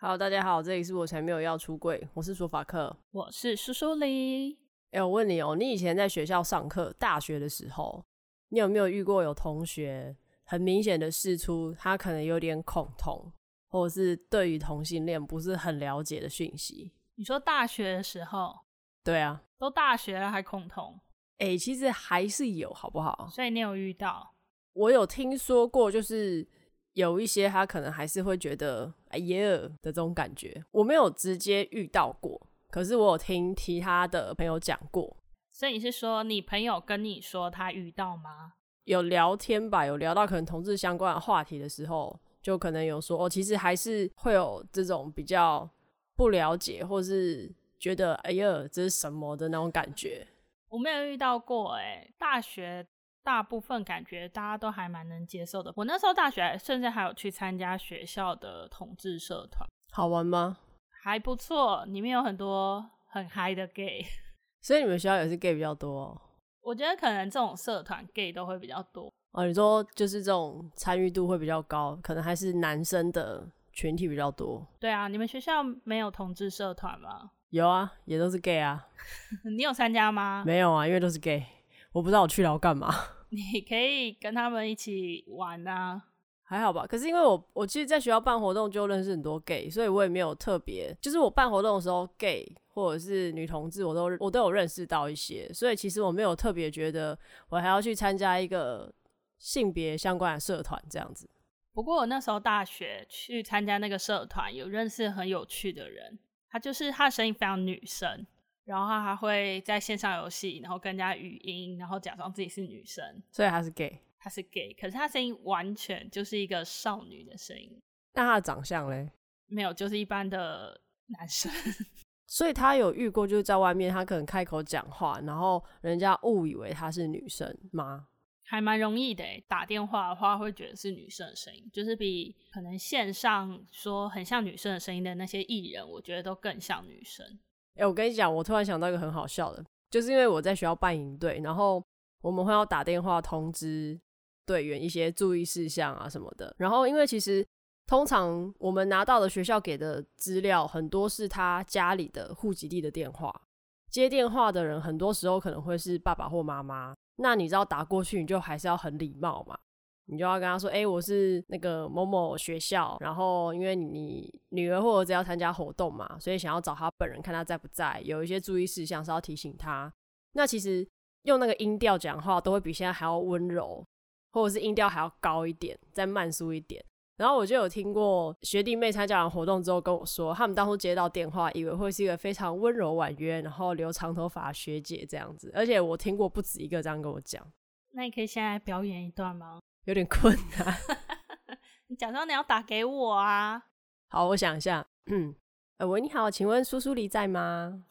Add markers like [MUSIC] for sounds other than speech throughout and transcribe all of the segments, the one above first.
Hello，大家好，这里是我才没有要出柜，我是说法克，我是苏苏黎。哎、欸，我问你哦、喔，你以前在学校上课，大学的时候，你有没有遇过有同学很明显的释出他可能有点恐同，或者是对于同性恋不是很了解的讯息？你说大学的时候？对啊，都大学了还恐同？哎、欸，其实还是有，好不好？所以你有遇到？我有听说过，就是。有一些他可能还是会觉得哎呀的这种感觉，我没有直接遇到过，可是我有听其他的朋友讲过。所以你是说你朋友跟你说他遇到吗？有聊天吧，有聊到可能同志相关的话题的时候，就可能有说哦，其实还是会有这种比较不了解，或是觉得哎呀这是什么的那种感觉。我没有遇到过哎，大学。大部分感觉大家都还蛮能接受的。我那时候大学甚至还有去参加学校的同志社团，好玩吗？还不错，里面有很多很嗨的 gay。[LAUGHS] 所以你们学校也是 gay 比较多哦？我觉得可能这种社团 gay 都会比较多。哦，你说就是这种参与度会比较高，可能还是男生的群体比较多。对啊，你们学校没有同志社团吗？有啊，也都是 gay 啊。[LAUGHS] 你有参加吗？没有啊，因为都是 gay，我不知道我去了要干嘛。你可以跟他们一起玩啊，还好吧。可是因为我我其实在学校办活动就认识很多 gay，所以我也没有特别，就是我办活动的时候，gay 或者是女同志，我都我都有认识到一些，所以其实我没有特别觉得我还要去参加一个性别相关的社团这样子。不过我那时候大学去参加那个社团，有认识很有趣的人，他就是他的声音非常女生。然后他还会在线上游戏，然后跟人家语音，然后假装自己是女生，所以他是 gay，他是 gay，可是他声音完全就是一个少女的声音。那他的长相嘞？没有，就是一般的男生。[LAUGHS] 所以他有遇过，就是在外面，他可能开口讲话，然后人家误以为他是女生吗？还蛮容易的，打电话的话会觉得是女生的声音，就是比可能线上说很像女生的声音的那些艺人，我觉得都更像女生。哎、我跟你讲，我突然想到一个很好笑的，就是因为我在学校办营队，然后我们会要打电话通知队员一些注意事项啊什么的。然后因为其实通常我们拿到的学校给的资料很多是他家里的户籍地的电话，接电话的人很多时候可能会是爸爸或妈妈。那你知道打过去，你就还是要很礼貌嘛。你就要跟他说，哎、我是那个某某学校，然后因为你女儿或儿子要参加活动嘛，所以想要找他本人看他在不在，有一些注意事项是要提醒他。那其实用那个音调讲话都会比现在还要温柔，或者是音调还要高一点，再慢速一点。然后我就有听过学弟妹参加完活动之后跟我说，他们当初接到电话，以为会是一个非常温柔婉约，然后留长头发学姐这样子，而且我听过不止一个这样跟我讲。那你可以现在表演一段吗？有点困难，[LAUGHS] 你假装你要打给我啊？好，我想一下。嗯，[CLEARS THROAT] 呃，喂，你好，请问苏苏黎在吗？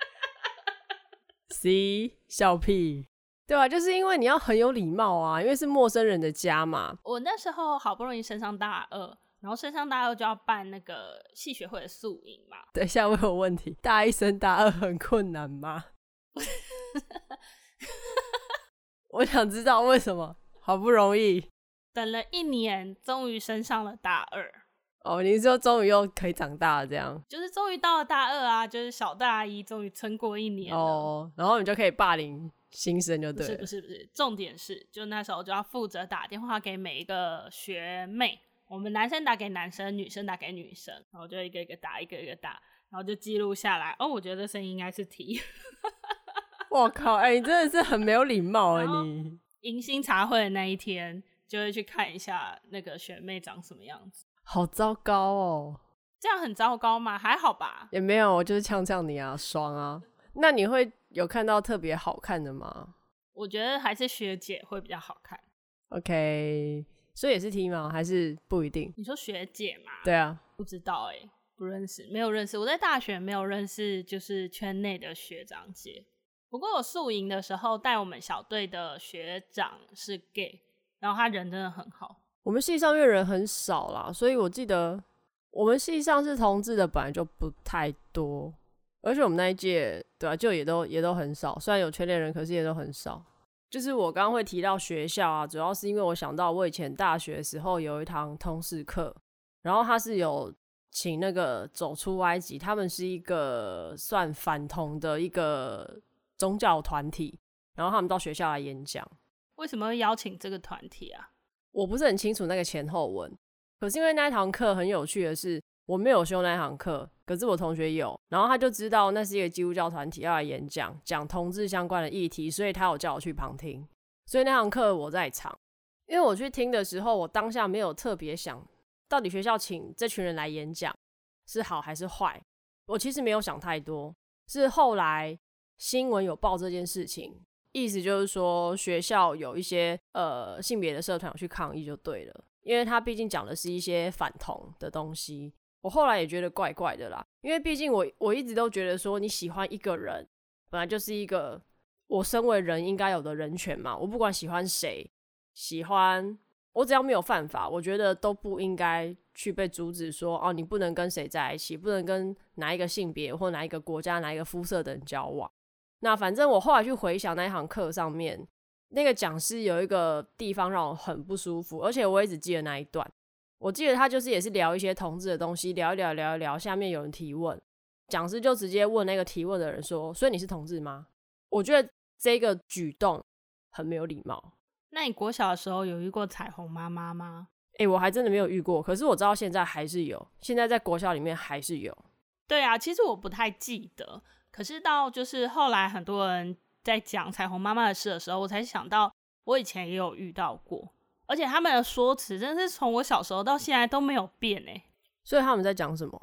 [LAUGHS] C 笑屁，对啊？就是因为你要很有礼貌啊，因为是陌生人的家嘛。我那时候好不容易升上大二，然后升上大二就要办那个系学会的宿营嘛。等一下，我有问题，大一升大二很困难吗？[LAUGHS] 我想知道为什么。好不容易等了一年，终于升上了大二。哦，你说终于又可以长大了，这样就是终于到了大二啊，就是小大一终于撑过一年。哦，然后你就可以霸凌新生，就对了。不是不是不是，重点是，就那时候就要负责打电话给每一个学妹，我们男生打给男生，女生打给女生，然后就一个一个打，一个一个打，然后就记录下来。哦，我觉得这声音应该是 T。我靠，哎、欸，你真的是很没有礼貌 [LAUGHS] 啊你。迎新茶会的那一天，就会去看一下那个学妹长什么样子。好糟糕哦！这样很糟糕吗？还好吧。也没有，我就是呛呛你啊，爽啊！那你会有看到特别好看的吗？我觉得还是学姐会比较好看。OK，所以也是 T 吗？还是不一定？你说学姐嘛？对啊，不知道哎、欸，不认识，没有认识。我在大学没有认识，就是圈内的学长姐。不过我宿营的时候带我们小队的学长是 gay，然后他人真的很好。我们系上因为人很少啦，所以我记得我们系上是同志的本来就不太多，而且我们那一届对啊，就也都也都很少。虽然有圈内人，可是也都很少。就是我刚刚会提到学校啊，主要是因为我想到我以前大学的时候有一堂通识课，然后他是有请那个走出埃及，他们是一个算反同的一个宗教团体，然后他们到学校来演讲。为什么会邀请这个团体啊？我不是很清楚那个前后文，可是因为那一堂课很有趣的是，我没有修那堂课，可是我同学有，然后他就知道那是一个基督教团体要来演讲，讲同志相关的议题，所以他有叫我去旁听，所以那堂课我在场。因为我去听的时候，我当下没有特别想到底学校请这群人来演讲是好还是坏，我其实没有想太多，是后来新闻有报这件事情，意思就是说学校有一些呃性别的社团去抗议就对了，因为他毕竟讲的是一些反同的东西。我后来也觉得怪怪的啦，因为毕竟我我一直都觉得说，你喜欢一个人，本来就是一个我身为人应该有的人权嘛。我不管喜欢谁，喜欢我只要没有犯法，我觉得都不应该去被阻止说哦，你不能跟谁在一起，不能跟哪一个性别或哪一个国家、哪一个肤色的人交往。那反正我后来去回想那一堂课上面，那个讲师有一个地方让我很不舒服，而且我也只记得那一段。我记得他就是也是聊一些同志的东西，聊一聊，聊一聊。下面有人提问，讲师就直接问那个提问的人说：“所以你是同志吗？”我觉得这个举动很没有礼貌。那你国小的时候有遇过彩虹妈妈吗？诶、欸，我还真的没有遇过。可是我知道现在还是有，现在在国小里面还是有。对啊，其实我不太记得。可是到就是后来很多人在讲彩虹妈妈的事的时候，我才想到我以前也有遇到过。而且他们的说辞真的是从我小时候到现在都没有变哎，所以他们在讲什么？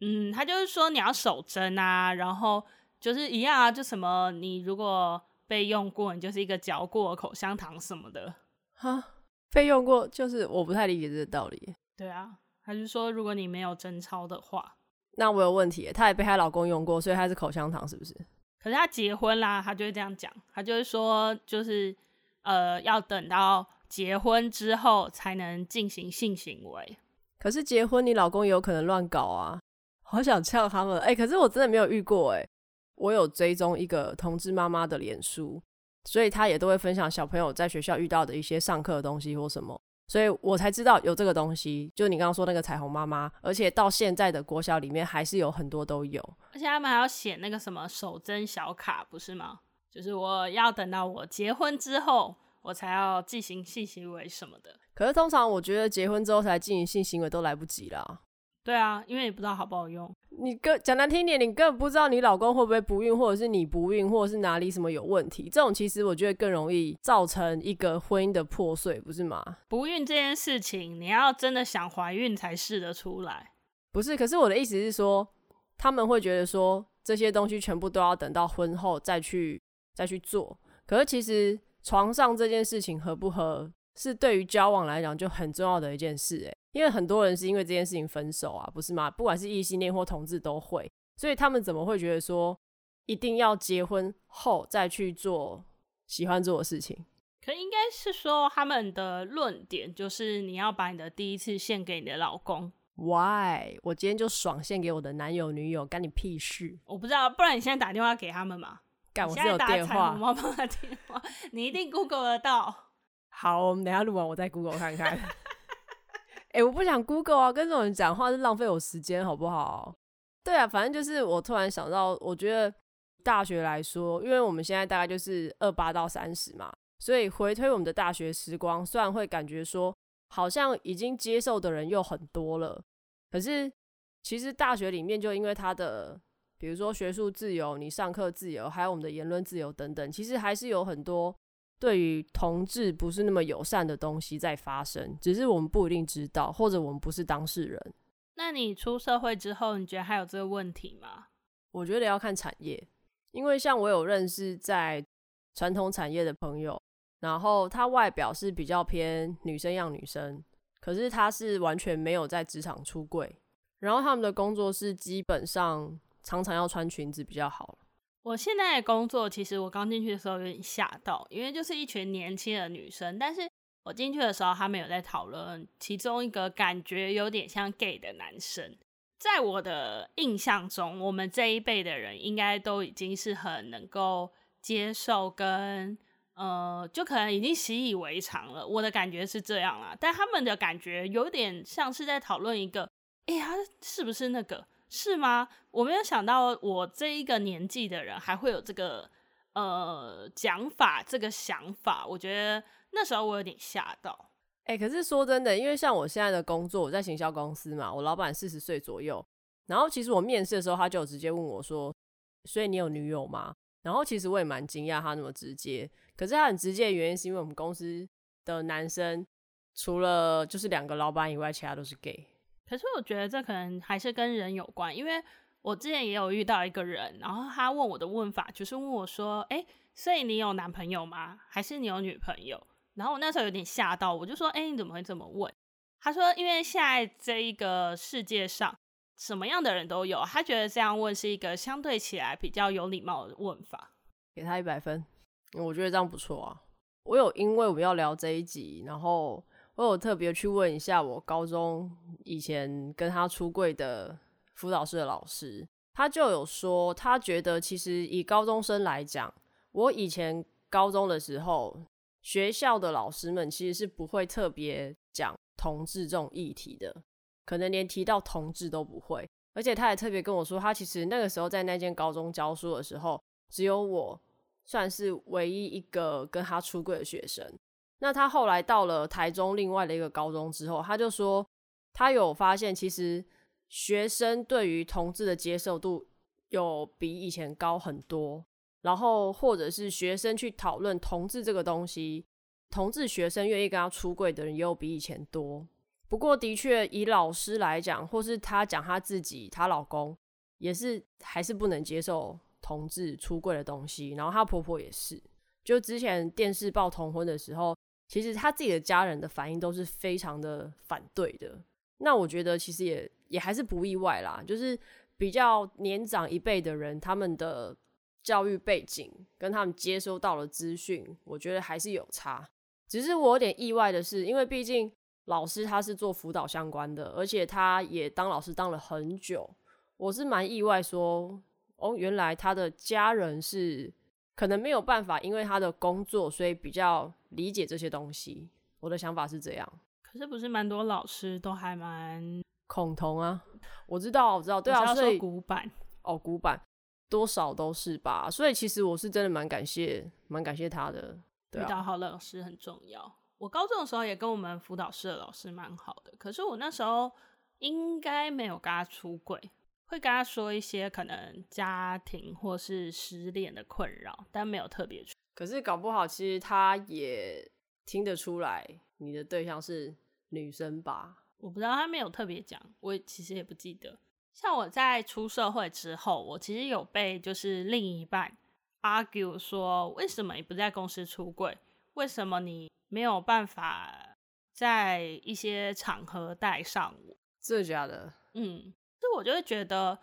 嗯，他就是说你要守贞啊，然后就是一样啊，就什么你如果被用过，你就是一个嚼过口香糖什么的。哈，被用过就是我不太理解这个道理。对啊，他就说如果你没有贞操的话，那我有问题。她也被她老公用过，所以她是口香糖是不是？可是她结婚啦，她就会这样讲，她就会说就是呃要等到。结婚之后才能进行性行为，可是结婚你老公也有可能乱搞啊！好想呛他们，哎、欸，可是我真的没有遇过，哎，我有追踪一个同志妈妈的脸书，所以她也都会分享小朋友在学校遇到的一些上课的东西或什么，所以我才知道有这个东西。就你刚刚说那个彩虹妈妈，而且到现在的国小里面还是有很多都有，而且他们还要写那个什么守贞小卡，不是吗？就是我要等到我结婚之后。我才要进行性行为什么的，可是通常我觉得结婚之后才进行性行为都来不及了。对啊，因为你不知道好不好用。你更讲难听点，你根本不知道你老公会不会不孕，或者是你不孕，或者是哪里什么有问题。这种其实我觉得更容易造成一个婚姻的破碎，不是吗？不孕这件事情，你要真的想怀孕才试得出来。不是，可是我的意思是说，他们会觉得说这些东西全部都要等到婚后再去再去做。可是其实。床上这件事情合不合，是对于交往来讲就很重要的一件事诶，因为很多人是因为这件事情分手啊，不是吗？不管是异性恋或同志都会，所以他们怎么会觉得说一定要结婚后再去做喜欢做的事情？可应该是说他们的论点就是你要把你的第一次献给你的老公。Why？我今天就爽献给我的男友女友，干你屁事？我不知道，不然你现在打电话给他们嘛？干我是有电话，妈妈的电话，你一定 Google 得到。[LAUGHS] 好，我们等一下录完，我再 Google 看看。[LAUGHS] 哎、我不想 Google 啊，跟这种人讲话是浪费我时间，好不好？对啊，反正就是我突然想到，我觉得大学来说，因为我们现在大概就是二八到三十嘛，所以回推我们的大学时光，虽然会感觉说好像已经接受的人又很多了，可是其实大学里面就因为它的。比如说学术自由、你上课自由，还有我们的言论自由等等，其实还是有很多对于同志不是那么友善的东西在发生，只是我们不一定知道，或者我们不是当事人。那你出社会之后，你觉得还有这个问题吗？我觉得要看产业，因为像我有认识在传统产业的朋友，然后他外表是比较偏女生样女生，可是他是完全没有在职场出柜，然后他们的工作是基本上。常常要穿裙子比较好。我现在的工作，其实我刚进去的时候有点吓到，因为就是一群年轻的女生。但是我进去的时候，他们有在讨论其中一个感觉有点像 gay 的男生。在我的印象中，我们这一辈的人应该都已经是很能够接受跟呃，就可能已经习以为常了。我的感觉是这样啦，但他们的感觉有点像是在讨论一个。哎、欸，他是不是那个？是吗？我没有想到，我这一个年纪的人还会有这个呃讲法，这个想法。我觉得那时候我有点吓到。哎、可是说真的，因为像我现在的工作，我在行销公司嘛，我老板四十岁左右。然后其实我面试的时候，他就直接问我说：“所以你有女友吗？”然后其实我也蛮惊讶他那么直接。可是他很直接的原因是因为我们公司的男生除了就是两个老板以外，其他都是 gay。可是我觉得这可能还是跟人有关，因为我之前也有遇到一个人，然后他问我的问法就是问我说：“哎，所以你有男朋友吗？还是你有女朋友？”然后我那时候有点吓到，我就说：“哎，你怎么会这么问？”他说：“因为现在这一个世界上什么样的人都有，他觉得这样问是一个相对起来比较有礼貌的问法。”给他一百分，我觉得这样不错啊。我有因为我们要聊这一集，然后。我有特别去问一下我高中以前跟他出柜的辅导室的老师，他就有说，他觉得其实以高中生来讲，我以前高中的时候，学校的老师们其实是不会特别讲同志这种议题的，可能连提到同志都不会。而且他也特别跟我说，他其实那个时候在那间高中教书的时候，只有我算是唯一一个跟他出柜的学生。那他后来到了台中另外的一个高中之后，他就说他有发现，其实学生对于同志的接受度有比以前高很多。然后或者是学生去讨论同志这个东西，同志学生愿意跟他出柜的人也有比以前多。不过的确以老师来讲，或是他讲他自己，她老公也是还是不能接受同志出柜的东西。然后她婆婆也是，就之前电视报同婚的时候。其实他自己的家人的反应都是非常的反对的，那我觉得其实也也还是不意外啦，就是比较年长一辈的人，他们的教育背景跟他们接收到的资讯，我觉得还是有差。只是我有点意外的是，因为毕竟老师他是做辅导相关的，而且他也当老师当了很久，我是蛮意外说，哦，原来他的家人是。可能没有办法，因为他的工作，所以比较理解这些东西。我的想法是这样。可是不是蛮多老师都还蛮恐同啊？我知道，我知道，对啊，所以古板哦，古板多少都是吧。所以其实我是真的蛮感谢，蛮感谢他的。对啊，遇到好的老师很重要。我高中的时候也跟我们辅导室的老师蛮好的，可是我那时候应该没有跟他出轨。会跟他说一些可能家庭或是失恋的困扰，但没有特别。可是搞不好，其实他也听得出来你的对象是女生吧？我不知道，他没有特别讲，我其实也不记得。像我在出社会之后，我其实有被就是另一半 argue 说，为什么你不在公司出柜？为什么你没有办法在一些场合带上我？真的假的？嗯。所以我就会觉得，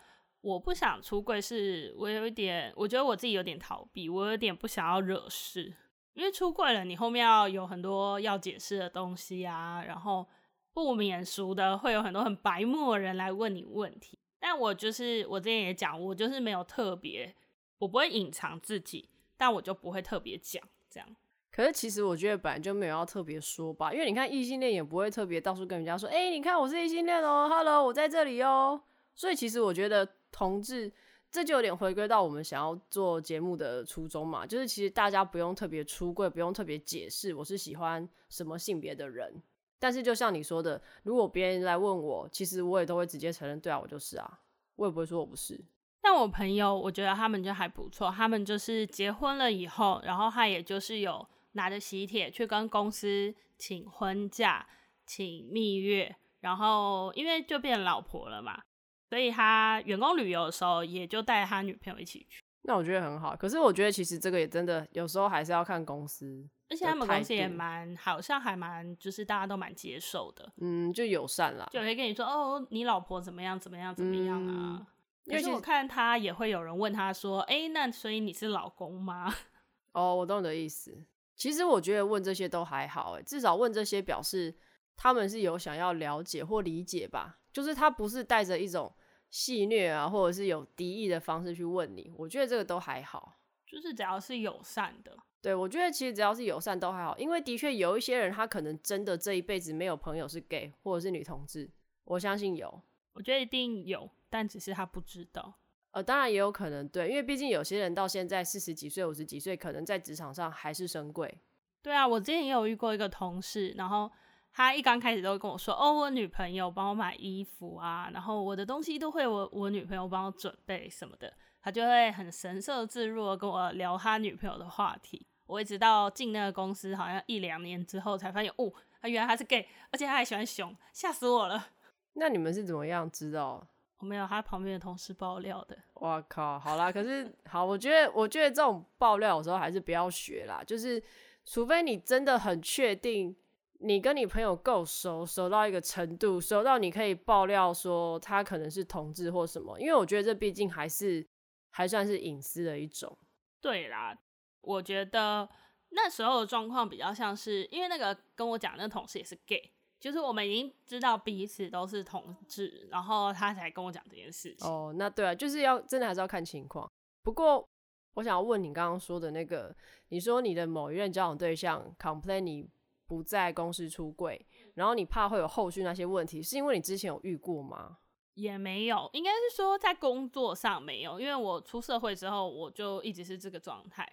我不想出柜，是我有一点，我觉得我自己有点逃避，我有点不想要惹事，因为出柜了，你后面要有很多要解释的东西啊，然后不免俗的会有很多很白目的人来问你问题。但我就是我之前也讲，我就是没有特别，我不会隐藏自己，但我就不会特别讲这样。可是其实我觉得本来就没有要特别说吧，因为你看异性恋也不会特别到处跟人家说，哎、你看我是异性恋哦，Hello，我在这里哦。所以其实我觉得同志这就有点回归到我们想要做节目的初衷嘛，就是其实大家不用特别出柜，不用特别解释我是喜欢什么性别的人。但是就像你说的，如果别人来问我，其实我也都会直接承认，对啊，我就是啊，我也不会说我不是。但我朋友，我觉得他们就还不错，他们就是结婚了以后，然后他也就是有。拿着喜帖去跟公司请婚假、请蜜月，然后因为就变老婆了嘛，所以他员工旅游的时候也就带他女朋友一起去。那我觉得很好，可是我觉得其实这个也真的有时候还是要看公司，而且他们公司也蛮好像还蛮就是大家都蛮接受的，嗯，就友善啦，就会跟你说哦，你老婆怎么样怎么样怎么样啊？因为我看他也会有人问他说，哎、欸，那所以你是老公吗？[LAUGHS] 哦，我懂你的意思。其实我觉得问这些都还好，诶，至少问这些表示他们是有想要了解或理解吧，就是他不是带着一种戏谑啊，或者是有敌意的方式去问你，我觉得这个都还好，就是只要是友善的。对，我觉得其实只要是友善都还好，因为的确有一些人他可能真的这一辈子没有朋友是 gay 或者是女同志，我相信有，我觉得一定有，但只是他不知道。呃，当然也有可能对，因为毕竟有些人到现在四十几岁、五十几岁，可能在职场上还是深柜。对啊，我之前也有遇过一个同事，然后他一刚开始都会跟我说：“哦，我女朋友帮我买衣服啊，然后我的东西都会我我女朋友帮我准备什么的。”他就会很神色自若的跟我聊他女朋友的话题。我一直到进那个公司好像一两年之后，才发现哦，他原来他是 gay，而且他还喜欢熊，吓死我了。[LAUGHS] 那你们是怎么样知道？我没有，他旁边的同事爆料的。我靠！好啦，可是好，我觉得，我觉得这种爆料有时候还是不要学啦。就是，除非你真的很确定，你跟你朋友够熟，熟到一个程度，熟到你可以爆料说他可能是同志或什么。因为我觉得这毕竟还是还算是隐私的一种。对啦，我觉得那时候的状况比较像是，因为那个跟我讲那个同事也是 gay。就是我们已经知道彼此都是同志，然后他才跟我讲这件事情。哦，那对啊，就是要真的还是要看情况。不过我想要问你刚刚说的那个，你说你的某一任交往对象 complain 你不在公司出柜，然后你怕会有后续那些问题，是因为你之前有遇过吗？也没有，应该是说在工作上没有，因为我出社会之后我就一直是这个状态。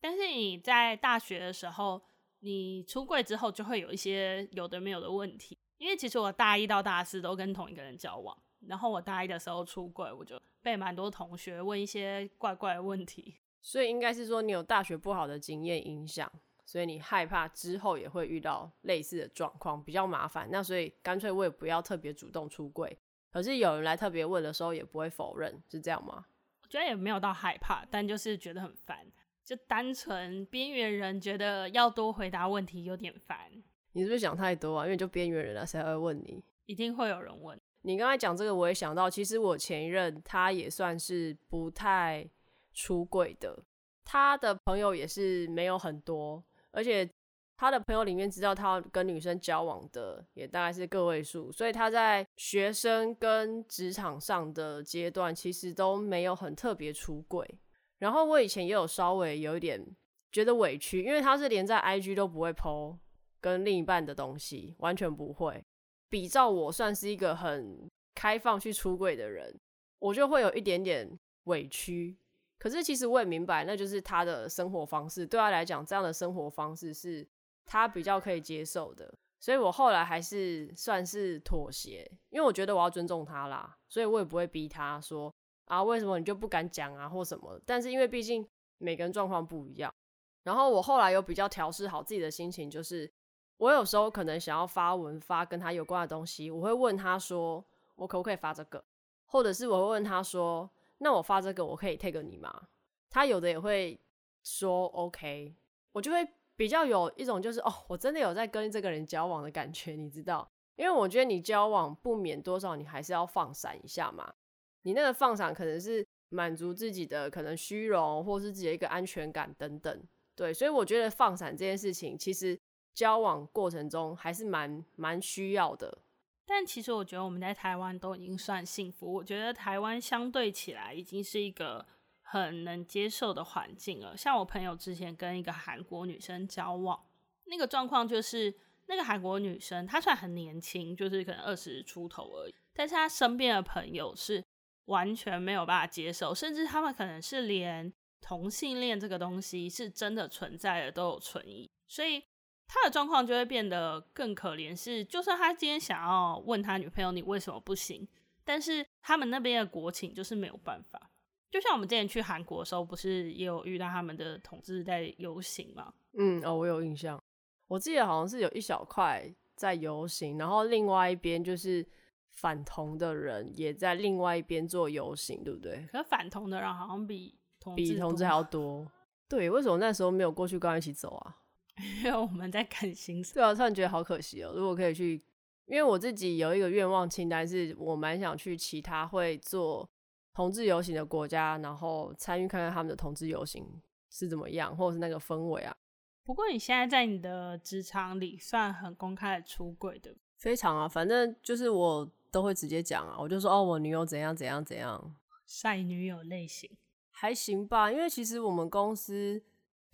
但是你在大学的时候。你出柜之后就会有一些有的没有的问题，因为其实我大一到大四都跟同一个人交往，然后我大一的时候出柜，我就被蛮多同学问一些怪怪的问题，所以应该是说你有大学不好的经验影响，所以你害怕之后也会遇到类似的状况，比较麻烦，那所以干脆我也不要特别主动出柜，可是有人来特别问的时候也不会否认，是这样吗？我觉得也没有到害怕，但就是觉得很烦。就单纯边缘人觉得要多回答问题有点烦，你是不是想太多啊？因为就边缘人了，谁会问你？一定会有人问。你刚才讲这个，我也想到，其实我前一任他也算是不太出柜的，他的朋友也是没有很多，而且他的朋友里面知道他跟女生交往的也大概是个位数，所以他在学生跟职场上的阶段，其实都没有很特别出柜。然后我以前也有稍微有一点觉得委屈，因为他是连在 IG 都不会 po 跟另一半的东西，完全不会。比照我算是一个很开放去出柜的人，我就会有一点点委屈。可是其实我也明白，那就是他的生活方式，对他来讲，这样的生活方式是他比较可以接受的。所以我后来还是算是妥协，因为我觉得我要尊重他啦，所以我也不会逼他说。啊，为什么你就不敢讲啊，或什么？但是因为毕竟每个人状况不一样，然后我后来有比较调试好自己的心情，就是我有时候可能想要发文发跟他有关的东西，我会问他说，我可不可以发这个？或者是我会问他说，那我发这个我可以 take 你吗？他有的也会说 OK，我就会比较有一种就是哦，我真的有在跟这个人交往的感觉，你知道？因为我觉得你交往不免多少你还是要放闪一下嘛。你那个放闪可能是满足自己的可能虚荣，或是自己的一个安全感等等，对，所以我觉得放闪这件事情，其实交往过程中还是蛮蛮需要的。但其实我觉得我们在台湾都已经算幸福，我觉得台湾相对起来已经是一个很能接受的环境了。像我朋友之前跟一个韩国女生交往，那个状况就是那个韩国女生她算很年轻，就是可能二十出头而已，但是她身边的朋友是。完全没有办法接受，甚至他们可能是连同性恋这个东西是真的存在的都有存疑，所以他的状况就会变得更可怜。是，就算他今天想要问他女朋友你为什么不行，但是他们那边的国情就是没有办法。就像我们之前去韩国的时候，不是也有遇到他们的同志在游行吗？嗯，哦，我有印象，我记得好像是有一小块在游行，然后另外一边就是。反同的人也在另外一边做游行，对不对？可是反同的人好像比同比同志还要多。对，为什么那时候没有过去跟他一起走啊？因为 [LAUGHS] 我们在赶行程。对啊，突然觉得好可惜哦。如果可以去，因为我自己有一个愿望清单，是我蛮想去其他会做同志游行的国家，然后参与看看他们的同志游行是怎么样，或者是那个氛围啊。不过你现在在你的职场里算很公开的出轨的，非常啊，反正就是我。都会直接讲啊，我就说哦，我女友怎样怎样怎样，晒女友类型还行吧，因为其实我们公司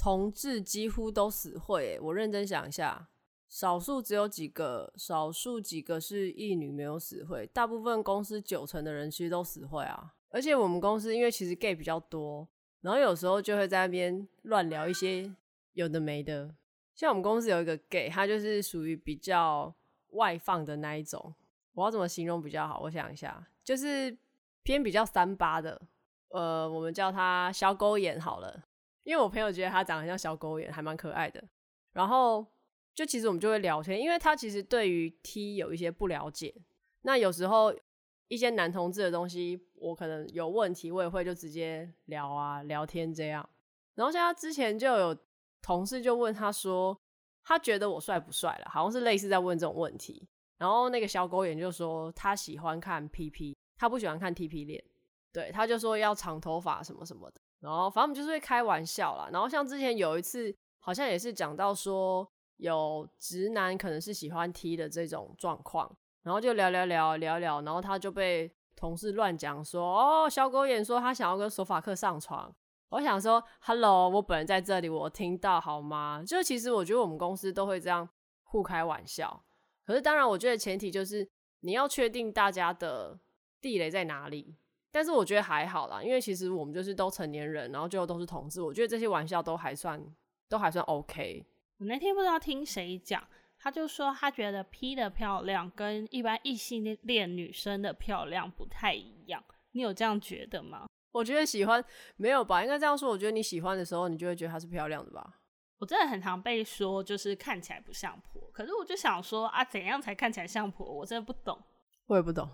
同志几乎都死会，我认真想一下，少数只有几个，少数几个是异女没有死会，大部分公司九成的人其实都死会啊。而且我们公司因为其实 gay 比较多，然后有时候就会在那边乱聊一些有的没的。像我们公司有一个 gay，他就是属于比较外放的那一种。我要怎么形容比较好？我想一下，就是偏比较三八的。呃，我们叫他小狗眼好了，因为我朋友觉得他长得像小狗眼，还蛮可爱的。然后就其实我们就会聊天，因为他其实对于 T 有一些不了解。那有时候一些男同志的东西，我可能有问题，我也会就直接聊啊，聊天这样。然后像他之前就有同事就问他说，他觉得我帅不帅了，好像是类似在问这种问题。然后那个小狗眼就说他喜欢看 PP，他不喜欢看 TP 脸。对，他就说要长头发什么什么的，然后反正我们就是会开玩笑啦。然后像之前有一次，好像也是讲到说有直男可能是喜欢 T 的这种状况，然后就聊聊聊聊聊，然后他就被同事乱讲说，哦，小狗眼说他想要跟索法克上床。我想说，Hello，我本人在这里，我听到好吗？就其实我觉得我们公司都会这样互开玩笑，可是当然我觉得前提就是你要确定大家的地雷在哪里。但是我觉得还好啦，因为其实我们就是都成年人，然后最后都是同志，我觉得这些玩笑都还算都还算 OK。我那天不知道听谁讲，他就说他觉得 P 的漂亮跟一般异性恋女生的漂亮不太一样，你有这样觉得吗？我觉得喜欢没有吧，应该这样说。我觉得你喜欢的时候，你就会觉得她是漂亮的吧。我真的很常被说就是看起来不像婆，可是我就想说啊，怎样才看起来像婆？我真的不懂，我也不懂。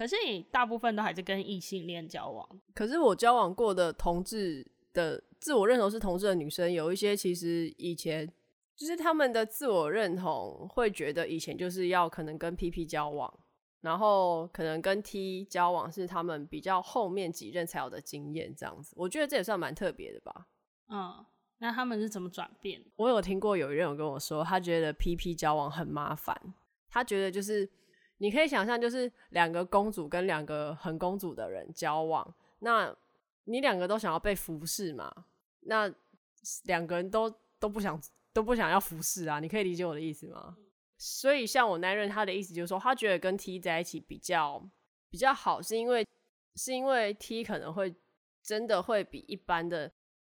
可是你大部分都还是跟异性恋交往。可是我交往过的同志的自我认同是同志的女生，有一些其实以前就是他们的自我认同会觉得以前就是要可能跟 PP 交往，然后可能跟 T 交往是他们比较后面几任才有的经验，这样子。我觉得这也算蛮特别的吧。嗯，那他们是怎么转变？我有听过有一人有跟我说，他觉得 PP 交往很麻烦，他觉得就是。你可以想象，就是两个公主跟两个很公主的人交往，那你两个都想要被服侍嘛？那两个人都都不想都不想要服侍啊？你可以理解我的意思吗？所以像我男人，他的意思就是说，他觉得跟 T 在一起比较比较好，是因为是因为 T 可能会真的会比一般的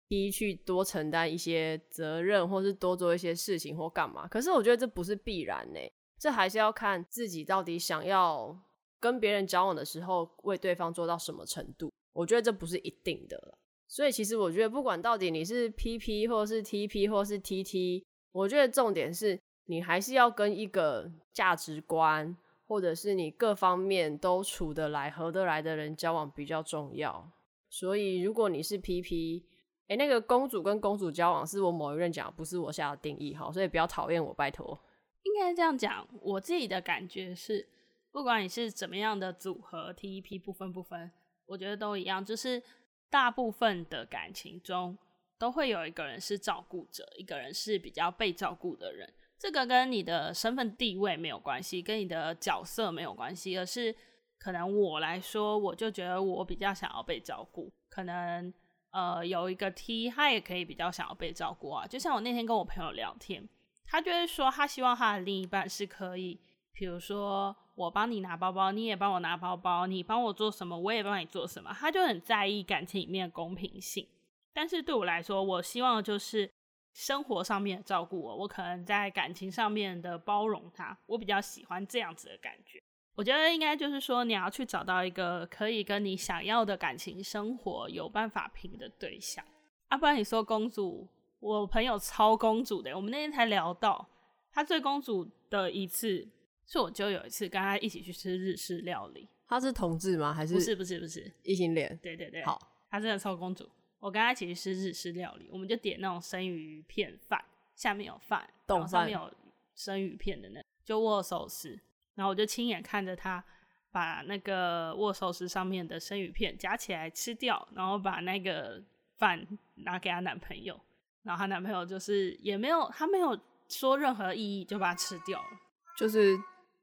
T 去多承担一些责任，或是多做一些事情或干嘛。可是我觉得这不是必然呢、这还是要看自己到底想要跟别人交往的时候，为对方做到什么程度。我觉得这不是一定的。所以其实我觉得，不管到底你是 PP 或是 TP 或是 TT，我觉得重点是你还是要跟一个价值观，或者是你各方面都处得来、合得来的人交往比较重要。所以如果你是 PP，诶，那个公主跟公主交往是我某一任讲，不是我下的定义哈，所以不要讨厌我，拜托。应该这样讲，我自己的感觉是，不管你是怎么样的组合，TEP 不分不分，我觉得都一样，就是大部分的感情中都会有一个人是照顾者，一个人是比较被照顾的人。这个跟你的身份地位没有关系，跟你的角色没有关系，而是可能我来说，我就觉得我比较想要被照顾，可能呃有一个 T，他也可以比较想要被照顾啊。就像我那天跟我朋友聊天。他就会说，他希望他的另一半是可以，比如说我帮你拿包包，你也帮我拿包包，你帮我做什么，我也帮你做什么。他就很在意感情里面的公平性。但是对我来说，我希望的就是生活上面的照顾我，我可能在感情上面的包容他，我比较喜欢这样子的感觉。我觉得应该就是说，你要去找到一个可以跟你想要的感情生活有办法拼的对象，啊，不然你说公主。我朋友超公主的，我们那天才聊到，她最公主的一次是我就有一次跟她一起去吃日式料理。她是同志吗？还是不是不是不是异性恋？对对对，好，她真的超公主。我跟她一起去吃日式料理，我们就点那种生鱼片饭，下面有饭，然后上面有生鱼片的那，就握手司。然后我就亲眼看着她把那个握寿司上面的生鱼片夹起来吃掉，然后把那个饭拿给她男朋友。然后她男朋友就是也没有，她没有说任何异议，就把它吃掉了。就是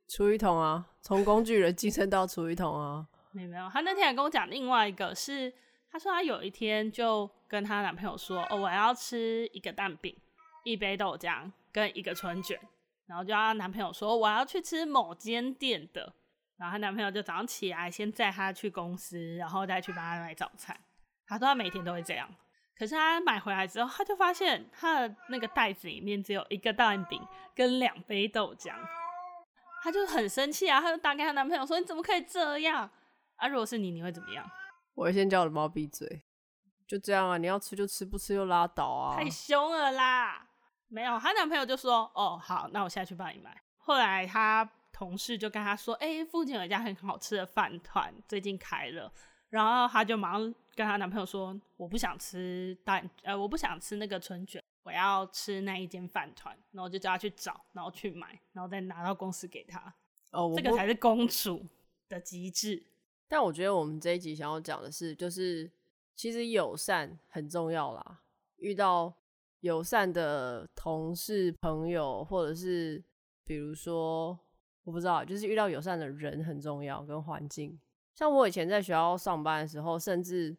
厨余桶啊，从工具人晋升到厨余桶啊。[LAUGHS] 没有没有，她那天还跟我讲另外一个是，她说她有一天就跟她男朋友说，哦，我要吃一个蛋饼、一杯豆浆跟一个春卷。然后就让她男朋友说我要去吃某间店的，然后她男朋友就早上起来先载她去公司，然后再去帮她买早餐。她说她每天都会这样，可是她买回来之后，她就发现她的那个袋子里面只有一个蛋饼跟两杯豆浆，她就很生气啊，她就打给她男朋友说你怎么可以这样啊？如果是你，你会怎么样？我会先叫我的猫闭嘴，就这样啊，你要吃就吃，不吃就拉倒啊，太凶了啦！没有，她男朋友就说：“哦，好，那我下去帮你买。”后来她同事就跟她说：“哎、欸，附近有一家很好吃的饭团，最近开了。”然后她就马上跟她男朋友说：“我不想吃蛋，呃，我不想吃那个春卷，我要吃那一间饭团。”然后就叫她去找，然后去买，然后再拿到公司给她。哦，这个才是公主的极致。但我觉得我们这一集想要讲的是，就是其实友善很重要啦，遇到。友善的同事、朋友，或者是比如说，我不知道，就是遇到友善的人很重要，跟环境。像我以前在学校上班的时候，甚至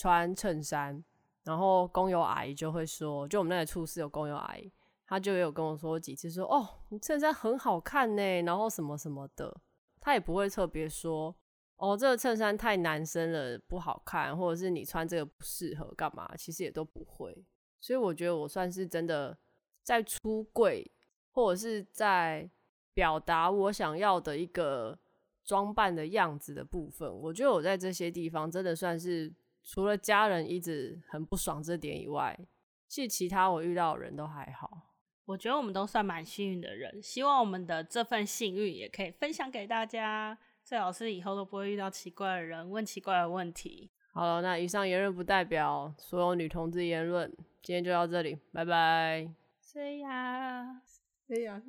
穿衬衫，然后工友阿姨就会说，就我们那里处室有工友阿姨，她就有跟我说几次说，哦，你衬衫很好看呢，然后什么什么的，她也不会特别说，哦，这个衬衫太男生了，不好看，或者是你穿这个不适合干嘛，其实也都不会。所以我觉得我算是真的在出柜，或者是在表达我想要的一个装扮的样子的部分。我觉得我在这些地方真的算是除了家人一直很不爽这点以外，其实其他我遇到的人都还好。我觉得我们都算蛮幸运的人，希望我们的这份幸运也可以分享给大家。最好是以后都不会遇到奇怪的人问奇怪的问题。好了，那以上言论不代表所有女同志言论。今天就到这里，拜拜。谁呀？谁呀？